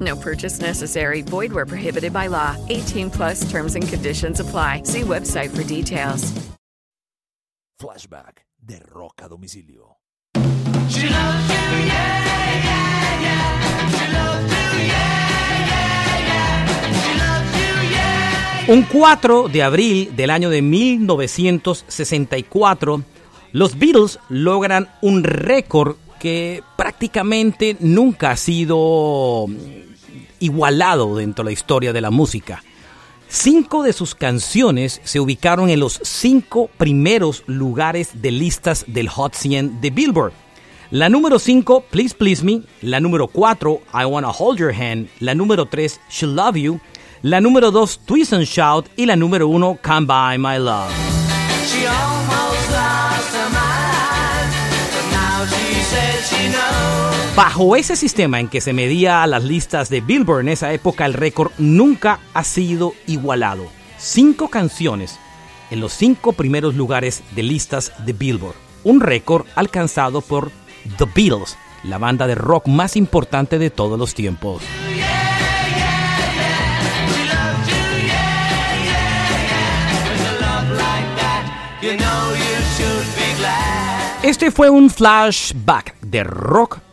No purchase necessary. Void where prohibited by law. 18 plus terms and conditions apply. See website for details. Flashback de Rock a Domicilio. Un 4 de abril del año de 1964, los Beatles logran un récord que prácticamente nunca ha sido igualado dentro de la historia de la música. Cinco de sus canciones se ubicaron en los cinco primeros lugares de listas del Hot 100 de Billboard. La número 5, Please Please Me. La número 4, I Wanna Hold Your Hand. La número 3, She Love You. La número 2, Twist and Shout. Y la número 1, Come By My Love. Bajo ese sistema en que se medía las listas de Billboard en esa época, el récord nunca ha sido igualado. Cinco canciones en los cinco primeros lugares de listas de Billboard. Un récord alcanzado por The Beatles, la banda de rock más importante de todos los tiempos. Este fue un flashback de rock